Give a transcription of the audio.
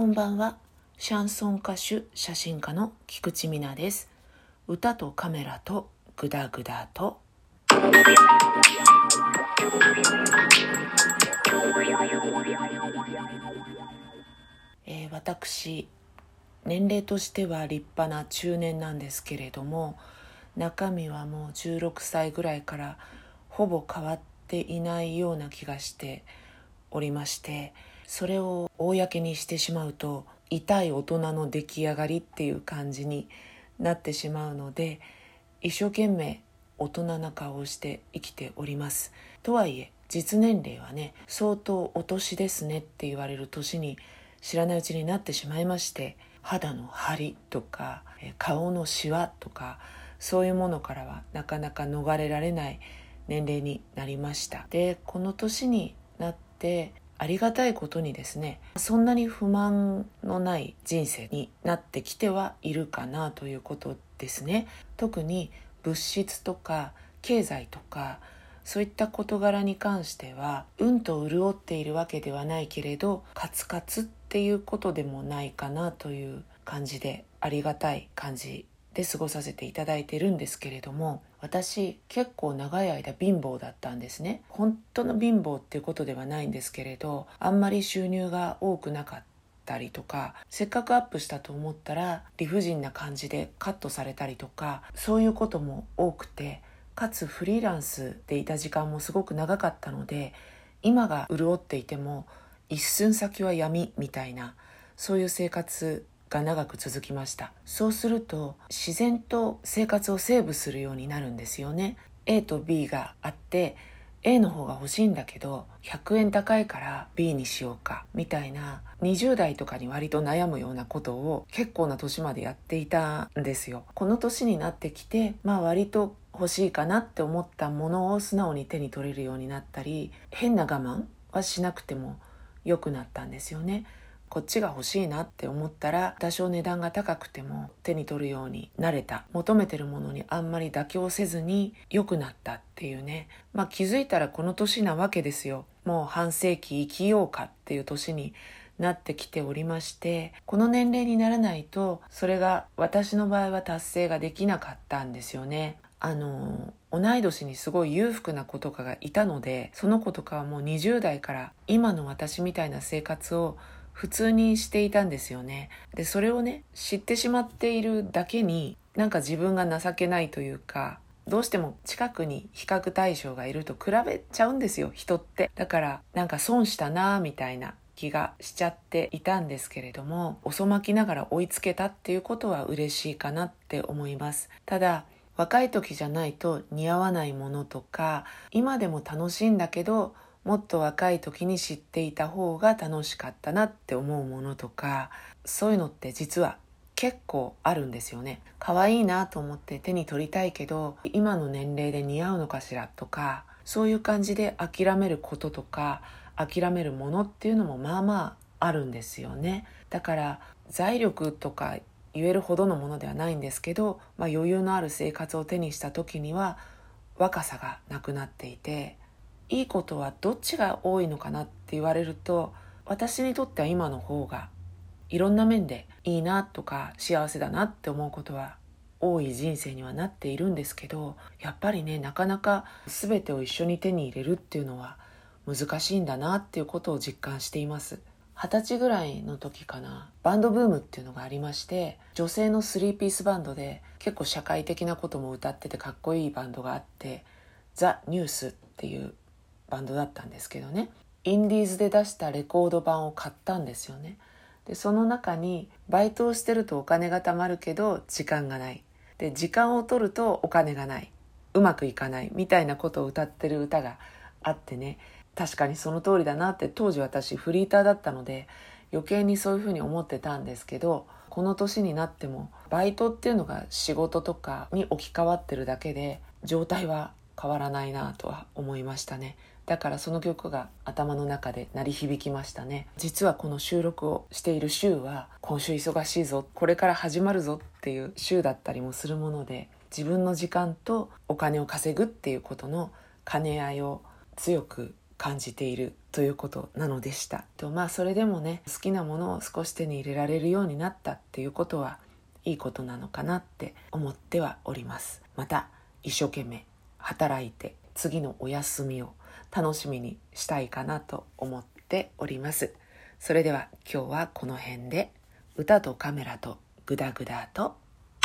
こんばんは。シャンソン歌手写真家の菊池美奈です。歌とカメラとグダグダと。えー、私年齢としては立派な中年なんですけれども中身はもう16歳ぐらいからほぼ変わっていないような気がしておりましてそれを公にしてしまうと痛い大人の出来上がりっていう感じになってしまうので一生懸命大人な顔をして生きております。とはいえ実年齢はね相当お年ですねって言われる年に知らないうちになってしまいまして肌の張りとか顔のシワとかそういうものからはなかなか逃れられない年齢になりました。でこの年になってありがたいことにですねそんなに不満のない人生になってきてはいるかなということですね。特に物質とか経済とかそういった事柄に関してはうんと潤っているわけではないけれどカツカツっていうことでもないかなという感じでありがたい感じで過ごさせていただいてるんですけれども私結構長い間貧乏だったんですね。本当の貧乏っていうことではないんですけれどあんまり収入が多くなかったりとかせっかくアップしたと思ったら理不尽な感じでカットされたりとかそういうことも多くてかつフリーランスでいた時間もすごく長かったので今が潤っていても一寸先は闇みたいなそういう生活が長く続きました。そうすると自然と生活をセーブするようになるんですよね。A と B があって A の方が欲しいんだけど100円高いから B にしようかみたいな20代とかに割と悩むようなことを結構な年までやっていたんですよ。この年になってきてまあ割と欲しいかなって思ったものを素直に手に取れるようになったり変な我慢はしなくても良くなったんですよね。こっちが欲しいなって思ったら多少値段が高くても手に取るようになれた。求めてるものにあんまり妥協せずに良くなったっていうね。まあ気づいたらこの年なわけですよ。もう半世紀生きようかっていう年になってきておりましてこの年齢にならないとそれが私の場合は達成ができなかったんですよね。あの同い年にすごい裕福な子とかがいたのでその子とかはもう20代から今の私みたいな生活を普通にしていたんですよね。で、それをね、知ってしまっているだけに、なんか自分が情けないというか、どうしても近くに比較対象がいると比べちゃうんですよ、人って。だから、なんか損したなぁ、みたいな気がしちゃっていたんですけれども、遅まきながら追いつけたっていうことは嬉しいかなって思います。ただ、若い時じゃないと似合わないものとか、今でも楽しいんだけど、もっと若い時に知っていた方が楽しかったなって思うものとかそういうのって実は結構あるんですよね。可愛いなと思って手に取りたいけど今の年齢で似合うのかしらとかそういう感じで諦めることとか諦めるものっていうのもまあまああるんですよね。だから財力とか言えるほどのものではないんですけど、まあ、余裕のある生活を手にした時には若さがなくなっていていいことはどっちが多いのかなって言われると私にとっては今の方がいろんな面でいいなとか幸せだなって思うことは多い人生にはなっているんですけどやっぱりねなかなか全てを一緒に手に入れるっていうのは難しいんだなっていうことを実感しています。二十歳ぐらいの時かなバンドブームっていうのがありまして女性のスリーピースバンドで結構社会的なことも歌っててかっこいいバンドがあってザ・ニュースっていうバンドだったんですけどね。インディーズで出したレコード版を買ったんですよね。でその中にバイトをしてるとお金が貯まるけど時間がない。で時間を取るとお金がない。うまくいかない。みたいなことを歌ってる歌があってね。確かにその通りだなって当時私フリーターだったので余計にそういうふうに思ってたんですけどこの年になってもバイトっていうのが仕事とかに置き換わってるだけで状態は変わらないなとは思いましたね。だからその曲が頭の中で鳴り響きましたね。実はこの収録をしている週は今週忙しいぞこれから始まるぞっていう週だったりもするもので自分の時間とお金を稼ぐっていうことの兼ね合いを強く感じているということなのでした。とまあそれでもね好きなものを少し手に入れられるようになったっていうことはいいことなのかなって思ってはおります。また一生懸命働いて次のお休みを楽しみにしたいかなと思っております。それでは今日はこの辺で。歌とカメラとグダグダと「